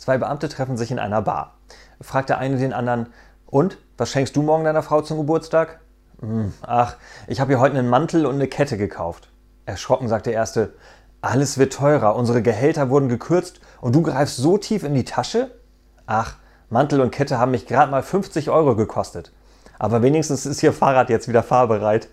Zwei Beamte treffen sich in einer Bar. Fragt der eine den anderen, und, was schenkst du morgen deiner Frau zum Geburtstag? Hm, ach, ich habe ihr heute einen Mantel und eine Kette gekauft. Erschrocken sagt der erste, alles wird teurer, unsere Gehälter wurden gekürzt und du greifst so tief in die Tasche? Ach, Mantel und Kette haben mich gerade mal 50 Euro gekostet. Aber wenigstens ist ihr Fahrrad jetzt wieder fahrbereit.